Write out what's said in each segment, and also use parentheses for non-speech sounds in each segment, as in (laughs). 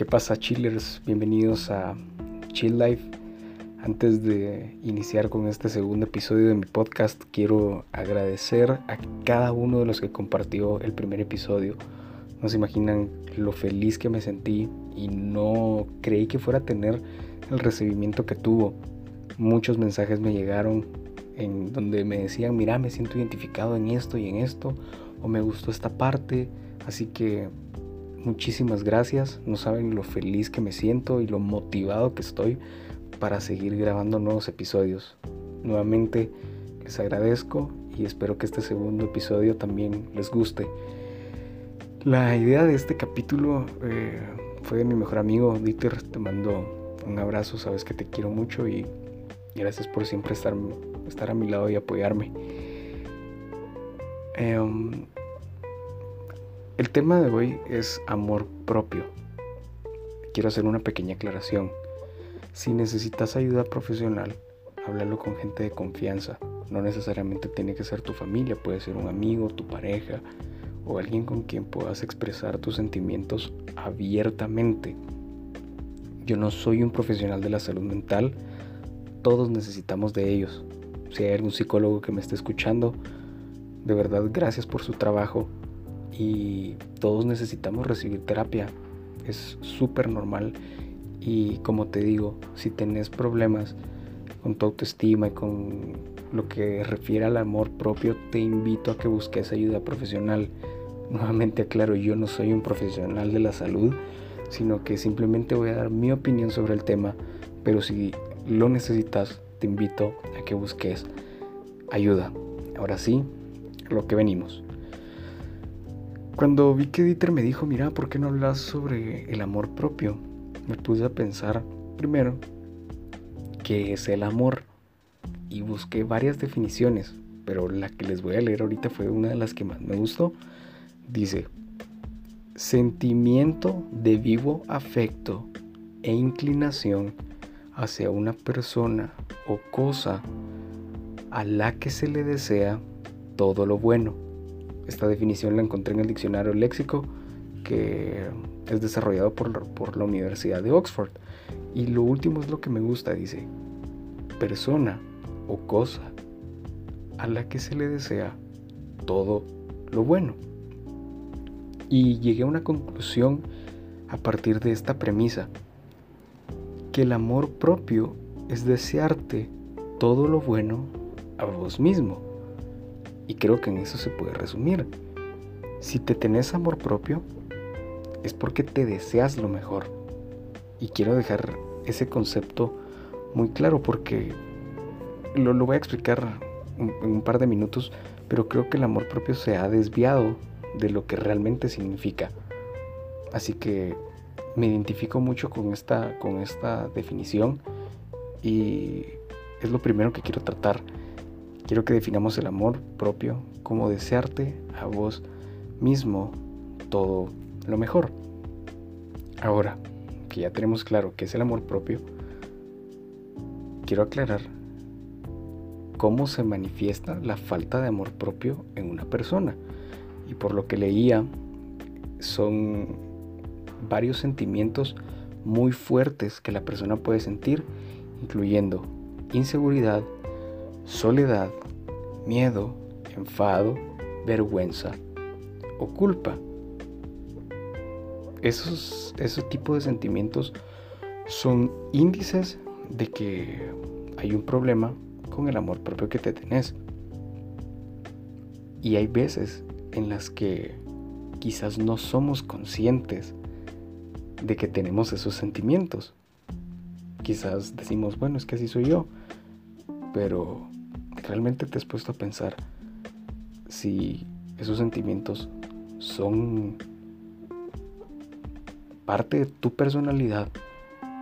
¿Qué pasa, chillers? Bienvenidos a Chill Life. Antes de iniciar con este segundo episodio de mi podcast, quiero agradecer a cada uno de los que compartió el primer episodio. No se imaginan lo feliz que me sentí y no creí que fuera a tener el recibimiento que tuvo. Muchos mensajes me llegaron en donde me decían, mira, me siento identificado en esto y en esto, o me gustó esta parte. Así que Muchísimas gracias, no saben lo feliz que me siento y lo motivado que estoy para seguir grabando nuevos episodios. Nuevamente les agradezco y espero que este segundo episodio también les guste. La idea de este capítulo eh, fue de mi mejor amigo Dieter, te mando un abrazo, sabes que te quiero mucho y gracias por siempre estar, estar a mi lado y apoyarme. Em, el tema de hoy es amor propio. Quiero hacer una pequeña aclaración. Si necesitas ayuda profesional, háblalo con gente de confianza. No necesariamente tiene que ser tu familia, puede ser un amigo, tu pareja o alguien con quien puedas expresar tus sentimientos abiertamente. Yo no soy un profesional de la salud mental, todos necesitamos de ellos. Si hay algún psicólogo que me esté escuchando, de verdad gracias por su trabajo y todos necesitamos recibir terapia. Es súper normal y como te digo, si tenés problemas con tu autoestima y con lo que refiere al amor propio, te invito a que busques ayuda profesional. (laughs) Nuevamente aclaro, yo no soy un profesional de la salud, sino que simplemente voy a dar mi opinión sobre el tema, pero si lo necesitas, te invito a que busques ayuda. Ahora sí, lo que venimos. Cuando vi que Dieter me dijo, mira, ¿por qué no hablas sobre el amor propio? Me puse a pensar, primero, qué es el amor. Y busqué varias definiciones, pero la que les voy a leer ahorita fue una de las que más me gustó. Dice, sentimiento de vivo afecto e inclinación hacia una persona o cosa a la que se le desea todo lo bueno esta definición la encontré en el diccionario léxico que es desarrollado por, por la Universidad de Oxford. Y lo último es lo que me gusta, dice, persona o cosa a la que se le desea todo lo bueno. Y llegué a una conclusión a partir de esta premisa, que el amor propio es desearte todo lo bueno a vos mismo. Y creo que en eso se puede resumir. Si te tenés amor propio, es porque te deseas lo mejor. Y quiero dejar ese concepto muy claro porque lo, lo voy a explicar en un par de minutos, pero creo que el amor propio se ha desviado de lo que realmente significa. Así que me identifico mucho con esta, con esta definición y es lo primero que quiero tratar. Quiero que definamos el amor propio como desearte a vos mismo todo lo mejor. Ahora que ya tenemos claro qué es el amor propio, quiero aclarar cómo se manifiesta la falta de amor propio en una persona. Y por lo que leía, son varios sentimientos muy fuertes que la persona puede sentir, incluyendo inseguridad, soledad, miedo, enfado, vergüenza o culpa. Esos, ese tipo de sentimientos son índices de que hay un problema con el amor propio que te tenés. Y hay veces en las que quizás no somos conscientes de que tenemos esos sentimientos. Quizás decimos, bueno, es que así soy yo, pero ¿Realmente te has puesto a pensar si esos sentimientos son parte de tu personalidad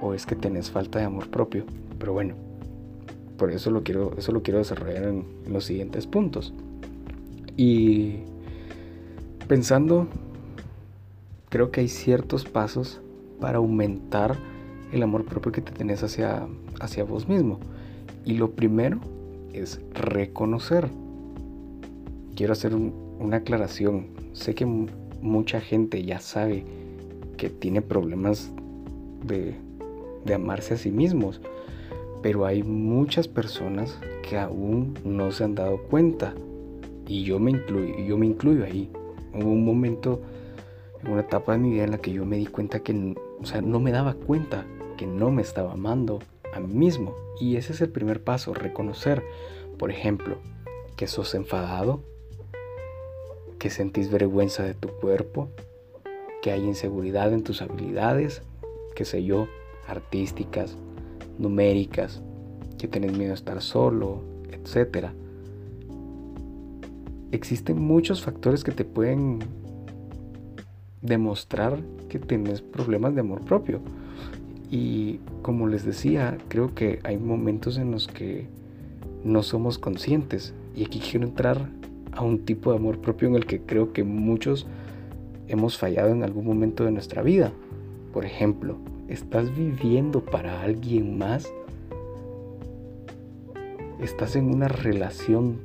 o es que tenés falta de amor propio? Pero bueno, por eso lo quiero, eso lo quiero desarrollar en, los siguientes puntos. Y pensando, creo que hay ciertos pasos para aumentar el amor propio que te tenés hacia, hacia vos mismo. Y lo primero es reconocer. Quiero hacer una aclaración. Sé que mucha gente ya sabe que tiene problemas de, de amarse a sí mismos. Pero hay muchas personas que aún no se han dado cuenta. Y yo me incluyo, yo me incluyo ahí. Hubo un momento, en una etapa de mi vida en la que yo me di cuenta que, o sea, no me daba cuenta que no me estaba amando a mí mismo. Y ese es el primer paso, reconocer, por ejemplo, que sos enfadado, que sentís vergüenza de tu cuerpo, que hay inseguridad en tus habilidades, qué sé yo, artísticas, numéricas, que tenés miedo a estar solo, etc. Existen muchos factores que te pueden demostrar que tienes problemas de amor propio. Y como les decía, creo que hay momentos en los que no somos conscientes. Y aquí quiero entrar a un tipo de amor propio en el que creo que muchos hemos fallado en algún momento de nuestra vida. Por ejemplo, ¿estás viviendo para alguien más? ¿Estás en una relación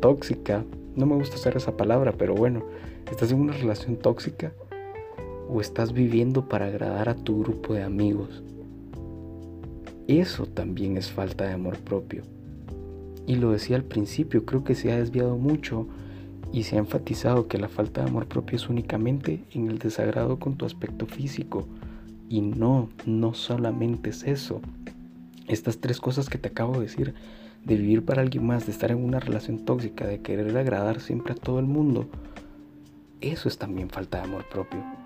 tóxica? No me gusta usar esa palabra, pero bueno, ¿estás en una relación tóxica? O estás viviendo para agradar a tu grupo de amigos. Eso también es falta de amor propio. Y lo decía al principio, creo que se ha desviado mucho y se ha enfatizado que la falta de amor propio es únicamente en el desagrado con tu aspecto físico. Y no, no solamente es eso. Estas tres cosas que te acabo de decir, de vivir para alguien más, de estar en una relación tóxica, de querer agradar siempre a todo el mundo, eso es también falta de amor propio.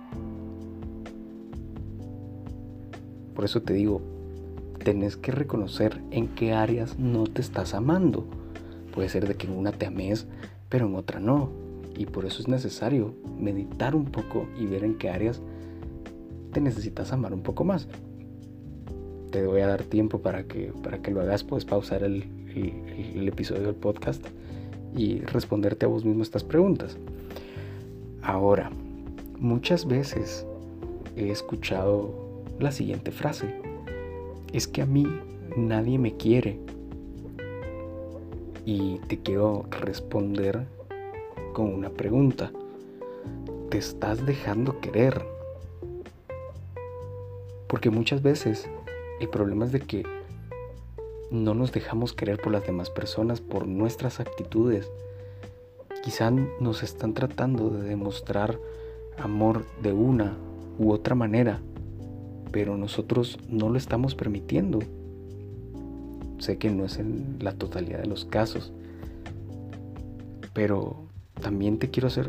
Por eso te digo, tenés que reconocer en qué áreas no te estás amando. Puede ser de que en una te ames, pero en otra no. Y por eso es necesario meditar un poco y ver en qué áreas te necesitas amar un poco más. Te voy a dar tiempo para que, para que lo hagas, puedes pausar el, el episodio del podcast y responderte a vos mismo estas preguntas. Ahora, muchas veces he escuchado la siguiente frase. Es que a mí nadie me quiere. Y te quiero responder con una pregunta. ¿Te estás dejando querer? Porque muchas veces el problema es de que no nos dejamos querer por las demás personas, por nuestras actitudes. Quizá nos están tratando de demostrar amor de una u otra manera pero nosotros no lo estamos permitiendo. Sé que no es en la totalidad de los casos, pero también te quiero hacer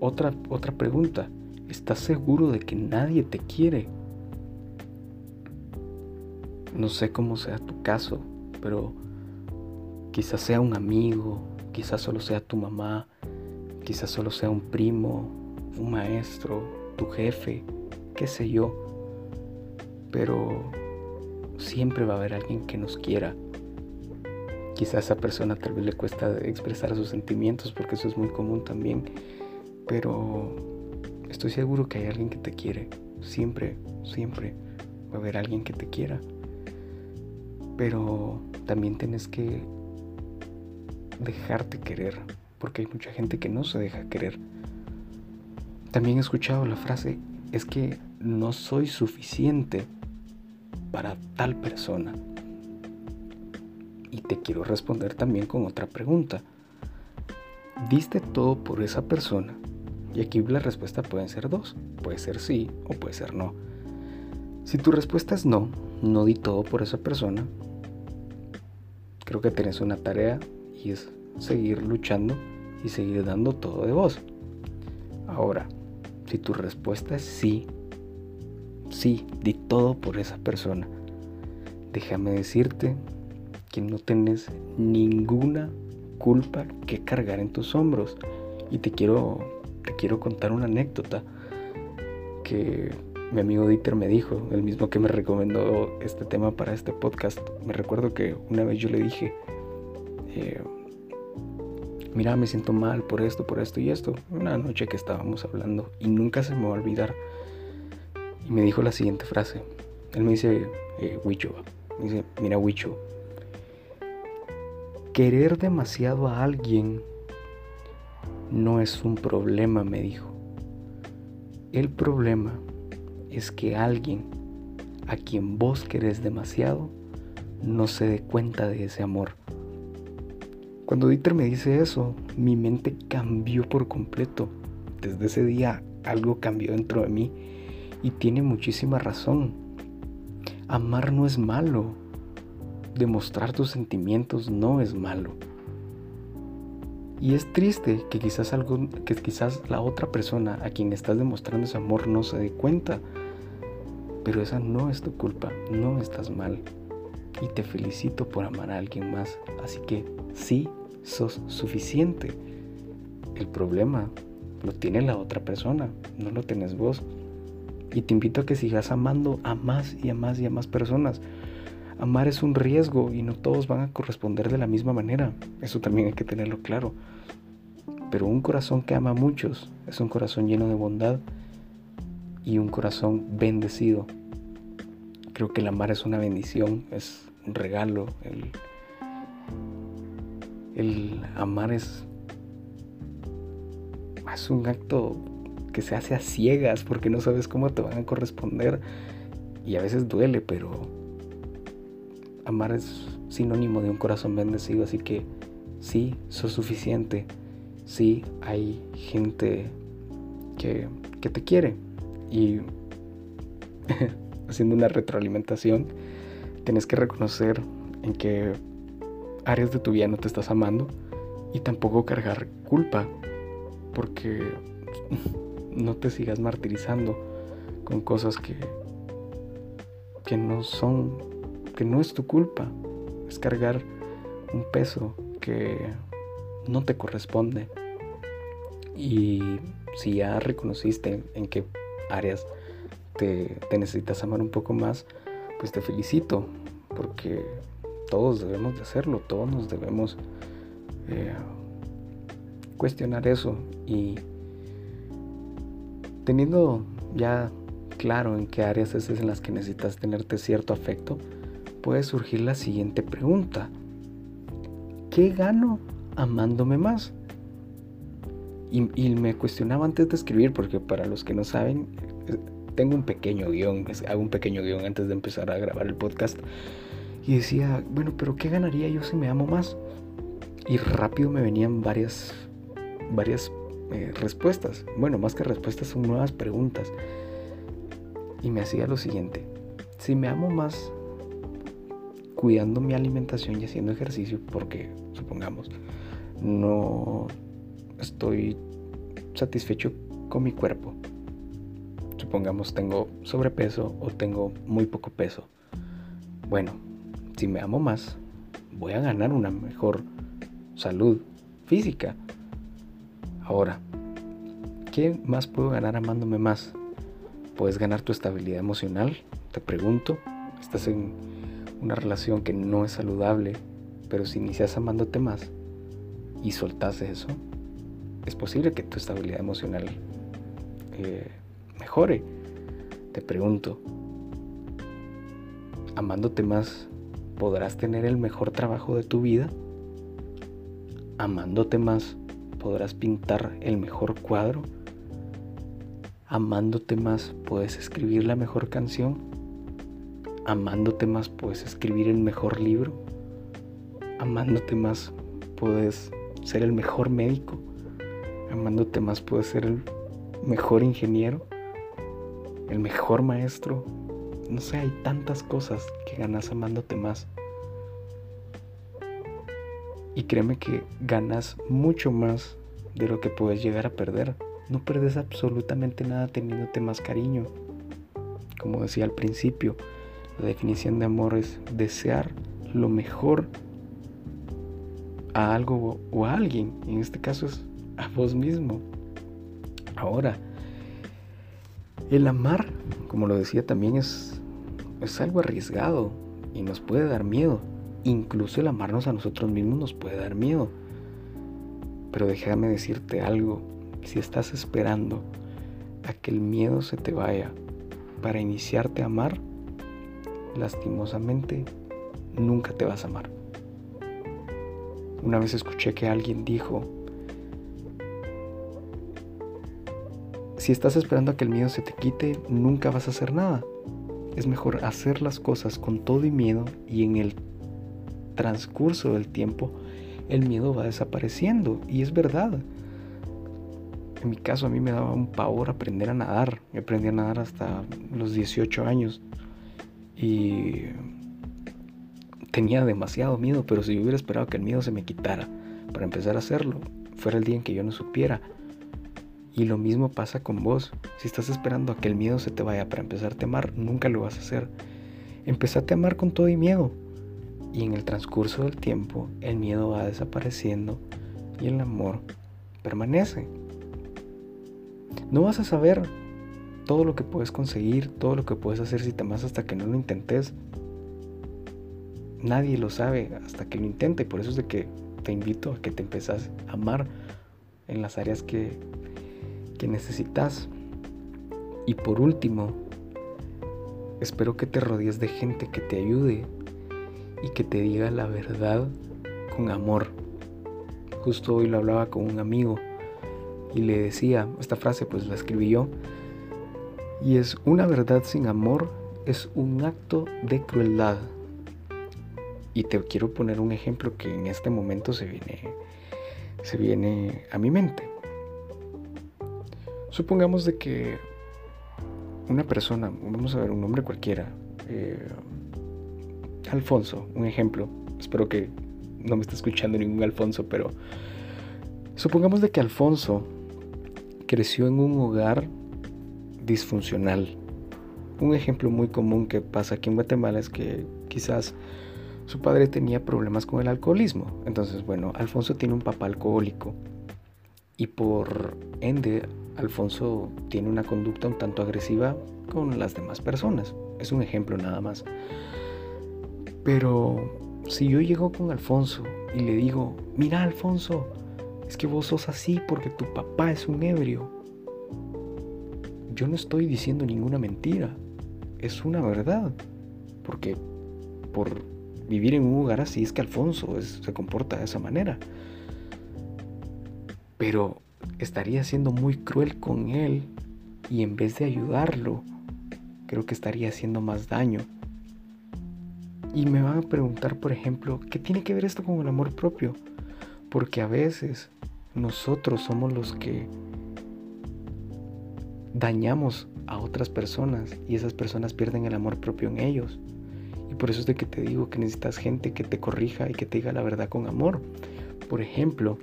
otra, otra pregunta. ¿Estás seguro de que nadie te quiere? No sé cómo sea tu caso, pero quizás sea un amigo, quizás solo sea tu mamá, quizás solo sea un primo, un maestro, tu jefe, qué sé yo pero siempre va a haber alguien que nos quiera. Quizás a esa persona tal vez le cuesta expresar sus sentimientos porque eso es muy común también, pero estoy seguro que hay alguien que te quiere. Siempre, siempre va a haber alguien que te quiera. Pero también tienes que dejarte querer, porque hay mucha gente que no se deja querer. También he escuchado la frase, es que no soy suficiente para tal persona? Y te quiero responder también con otra pregunta. ¿Diste todo por esa persona? Y aquí la respuesta pueden ser dos. Puede ser sí o puede ser no. Si tu respuesta es no, no di todo por esa persona, creo que tienes una tarea y es seguir luchando y seguir dando todo de vos. Ahora, si tu respuesta es sí, sí, di todo por esa persona. Déjame decirte que no tienes ninguna culpa que cargar en tus hombros. Y te quiero, te quiero contar una anécdota que mi amigo Dieter me dijo, el mismo que me recomendó este tema para este podcast. Me recuerdo que una vez yo le dije, eh, mira, me siento mal por esto, por esto y esto. Una noche que estábamos hablando y nunca se me va a olvidar y me dijo la siguiente frase. Él me dice, eh, Wicho, me dice, mira Wicho, querer demasiado a alguien no es un problema, me dijo. El problema es que alguien a quien vos querés demasiado no se dé cuenta de ese amor. Cuando Dieter me dice eso, mi mente cambió por completo. Desde ese día algo cambió dentro de mí y tiene muchísima razón. Amar no es malo. Demostrar tus sentimientos no es malo. Y es triste que quizás, algo, que quizás la otra persona a quien estás demostrando ese amor no se dé cuenta. Pero esa no es tu culpa, no estás mal. Y te felicito por amar a alguien más. Así que sí, sos suficiente. El problema lo tiene la otra persona, no lo tenés vos. Y te invito a que sigas amando a más y a más y a más personas. Amar es un riesgo y no todos van a corresponder de la misma manera. Eso también hay que tenerlo claro. Pero un corazón que ama a muchos es un corazón lleno de bondad y un corazón bendecido. Creo que el amar es una bendición, es un regalo. El, el amar es, es un acto que se hace a ciegas porque no sabes cómo te van a corresponder. Y a veces duele, pero amar es sinónimo de un corazón bendecido, así que sí, sos suficiente, sí, hay gente que, que te quiere. Y (laughs) haciendo una retroalimentación, tienes que reconocer en qué áreas de tu vida no te estás amando y tampoco cargar culpa, porque no te sigas martirizando con cosas que, que no son, que no es tu culpa. Es cargar un peso que no te corresponde. Y si ya reconociste en qué áreas te, necesitas amar un poco más, pues te felicito, porque todos debemos de hacerlo, todos nos debemos eh, cuestionar eso y teniendo ya claro en qué áreas es en las que necesitas tenerte cierto afecto, puede surgir la siguiente pregunta. ¿Qué gano amándome más? Y, y, me cuestionaba antes de escribir, porque para los que no saben, eh, tengo un pequeño guion, hago un pequeño guion antes de empezar a grabar el podcast. Y decía, bueno, pero ¿qué ganaría yo si me amo más? Y rápido me venían varias, varias eh, respuestas. Bueno, más que respuestas son nuevas preguntas. Y me hacía lo siguiente. Si me amo más cuidando mi alimentación y haciendo ejercicio, porque supongamos, no estoy satisfecho con mi cuerpo. Supongamos tengo sobrepeso o tengo muy poco peso. Bueno, si me amo más, voy a ganar una mejor salud física. Ahora, ¿qué más puedo ganar amándome más? ¿Puedes ganar tu estabilidad emocional? Te pregunto. Estás en una relación que no es saludable, pero si inicias amándote más y soltas eso, es posible que tu estabilidad emocional eh, mejore. Te pregunto, amándote más, ¿podrás tener el mejor trabajo de tu vida? Amándote más, podrás pintar el mejor cuadro. Amándote más puedes escribir la mejor canción. Amándote más puedes escribir el mejor libro. Amándote más puedes ser el mejor médico. Amándote más puedes ser el mejor ingeniero. El mejor maestro. No sé, hay tantas cosas que ganas amándote más. Y créeme que ganas mucho más de lo que puedes llegar a perder. No perdes absolutamente nada teniéndote más cariño. Como decía al principio, la definición de amor es desear lo mejor a algo o a alguien. en este caso es a vos mismo. Ahora, el amar, como lo decía también, es, es algo arriesgado y nos puede dar miedo. Incluso el amarnos a nosotros mismos nos puede dar miedo. Pero déjame decirte algo, si estás esperando a que el miedo se te vaya para iniciarte a amar, lastimosamente nunca te vas a amar. Una vez escuché que alguien dijo, si estás esperando a que el miedo se te quite, nunca vas a hacer nada. es mejor hacer las cosas con todo y miedo y en el transcurso del tiempo el miedo va desapareciendo. Y es verdad. En mi caso a mí me daba un pavor aprender a nadar. Yo aprendí a nadar hasta los 18 años. Y tenía demasiado miedo, pero si yo hubiera esperado que el miedo se me quitara para empezar a hacerlo, fuera el día en que yo no supiera. Y lo mismo pasa con vos. Si estás esperando a que el miedo se te vaya para empezarte a amar, nunca lo vas a hacer. Empezate a amar con todo y miedo. Y en el transcurso del tiempo, el miedo va desapareciendo y el amor permanece. No vas a saber todo lo que puedes conseguir, todo lo que puedes hacer si te amas hasta que no lo intentes. Nadie lo sabe hasta que lo intente. Por eso es de que te invito a que te empezás a amar en las áreas que, que necesitas. Y por último, espero que te rodees de gente que te ayude y que te diga la verdad con amor. Justo hoy lo hablaba con un amigo y le decía, esta frase pues la escribí yo, y es una verdad sin amor es un acto de crueldad. Y te quiero poner un ejemplo que en este momento se viene, se viene a mi mente. Supongamos de que una persona, vamos a ver un nombre cualquiera, eh, Alfonso, un ejemplo. Espero que no me esté escuchando ningún Alfonso, pero supongamos de que Alfonso creció en un hogar disfuncional. Un ejemplo muy común que pasa aquí en Guatemala es que quizás su padre tenía problemas con el alcoholismo. Entonces, bueno, Alfonso tiene un papá alcohólico y por ende Alfonso tiene una conducta un tanto agresiva con las demás personas. Es un ejemplo nada más. Pero si yo llego con Alfonso y le digo, mira Alfonso, es que vos sos así porque tu papá es un ebrio. Yo no estoy diciendo ninguna mentira, es una verdad. Porque por vivir en un lugar así es que Alfonso se comporta de esa manera. Pero estaría siendo muy cruel con él y en vez de ayudarlo, creo que estaría haciendo más daño. Y me van a preguntar, por ejemplo, ¿qué tiene que ver esto con el amor propio? Porque a veces nosotros somos los que dañamos a otras personas y esas personas pierden el amor propio en ellos. Y por eso es de que te digo que necesitas gente que te corrija y que te diga la verdad con amor. Por ejemplo,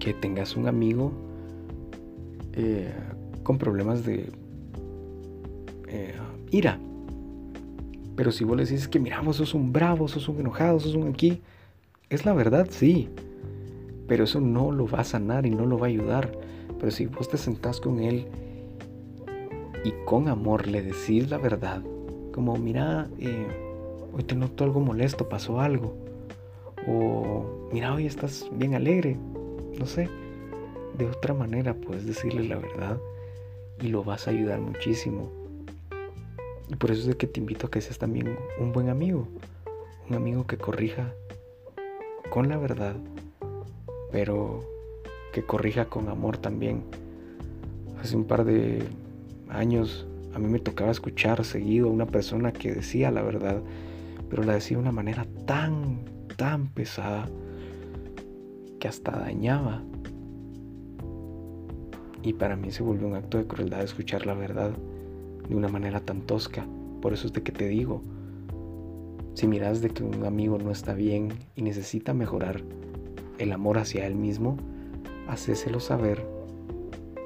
que tengas un amigo eh, con problemas de eh, ira pero si vos le dices que miramos, sos un bravo, sos un enojado, sos un aquí, es la verdad, sí. Pero eso no lo va a sanar y no lo va a ayudar. Pero si vos te sentás con él y con amor le decís la verdad, como mira, eh, hoy te noto algo molesto, pasó algo. O mira, hoy estás bien alegre. No sé. De otra manera puedes decirle la verdad y lo vas a ayudar muchísimo. Y por eso es que te invito a que seas también un buen amigo, un amigo que corrija con la verdad, pero que corrija con amor también. Hace un par de años a mí me tocaba escuchar seguido a una persona que decía la verdad, pero la decía de una manera tan, tan pesada que hasta dañaba. Y para mí se volvió un acto de crueldad escuchar la verdad de una manera tan tosca. Por eso es de que te digo, si miras de que un amigo no está bien y necesita mejorar el amor hacia él mismo, hacéselo saber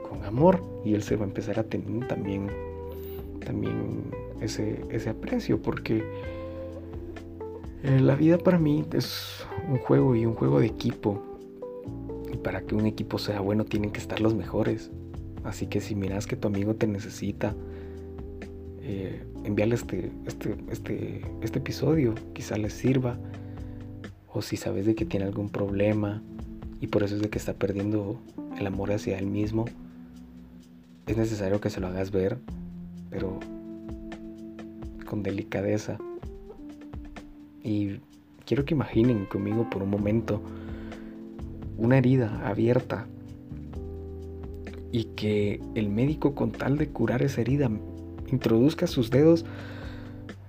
con amor y él se va a empezar a tener también, también ese, ese aprecio porque eh, la vida para mí es un juego y un juego de equipo. Y para que un equipo sea bueno tienen que estar los mejores. Así que si miras que tu amigo te necesita, eh, enviarle este, este, este, este episodio, quizá les sirva, o si sabes de que tiene algún problema y por eso es de que está perdiendo el amor hacia él mismo, es necesario que se lo hagas ver, pero con delicadeza. Y quiero que imaginen conmigo por un momento una herida abierta y que el médico con tal de curar esa herida introduzca sus dedos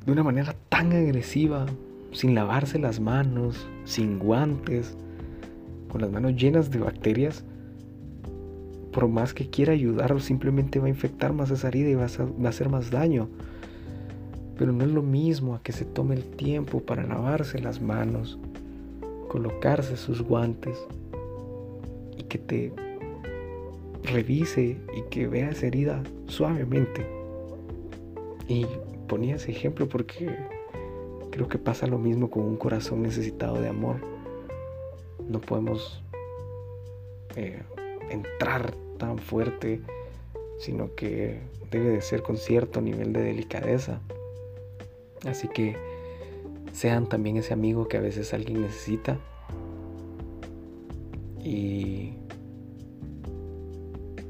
de una manera tan agresiva, sin lavarse las manos, sin guantes, con las manos llenas de bacterias, por más que quiera ayudar, simplemente va a infectar más esa herida y va a, hacer más daño. Pero no es lo mismo a que se tome el tiempo para lavarse las manos, colocarse sus guantes y que te revise y que vea esa herida suavemente. Y ponía ese ejemplo porque creo que pasa lo mismo con un corazón necesitado de amor. No podemos eh, entrar tan fuerte, sino que debe de ser con cierto nivel de delicadeza. Así que sean también ese amigo que a veces alguien necesita y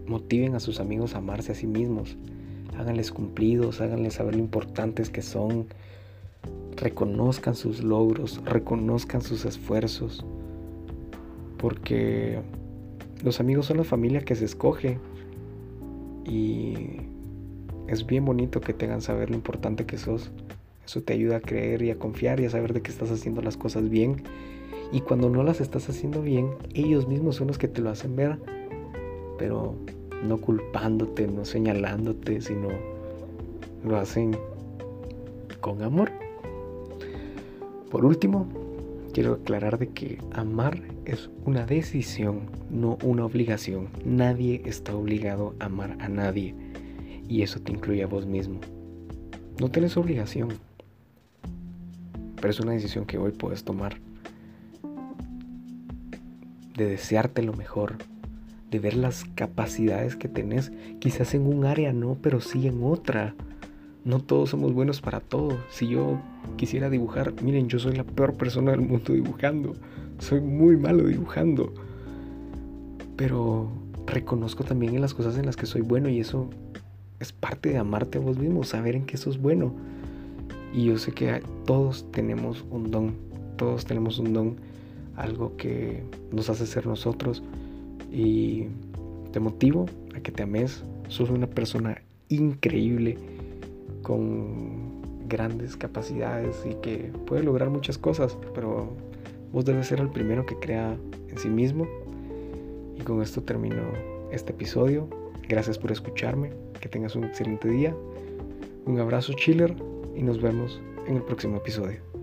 motiven a sus amigos a amarse a sí mismos. Háganles cumplidos, háganles saber lo importantes que son. Reconozcan sus logros, reconozcan sus esfuerzos. Porque los amigos son la familia que se escoge y es bien bonito que te hagan saber lo importante que sos. Eso te ayuda a creer y a confiar y a saber de que estás haciendo las cosas bien. Y cuando no las estás haciendo bien, ellos mismos son los que te lo hacen ver, pero no culpándote, no señalándote, sino lo hacen con amor. Por último, quiero aclarar de que amar es una decisión, no una obligación. Nadie está obligado a amar a nadie y eso te incluye a vos mismo. No tienes obligación, pero es una decisión que hoy puedes tomar. De desearte lo mejor, de ver las capacidades que tenés, quizás en un área no, pero sí en otra. No todos somos buenos para todo. Si yo quisiera dibujar, miren, yo soy la peor persona del mundo dibujando. Soy muy malo dibujando. Pero reconozco también en las cosas en las que soy bueno y eso es parte de amarte a vos mismo, saber en qué sos bueno. Y yo sé que todos tenemos un don, todos tenemos un don, algo que nos hace ser nosotros. Y te motivo a que te ames. Sos una persona increíble con grandes capacidades y que puede lograr muchas cosas, pero vos debes ser el primero que crea en sí mismo. Y con esto termino este episodio. Gracias por escucharme, que tengas un excelente día. Un abrazo chiller y nos vemos en el próximo episodio.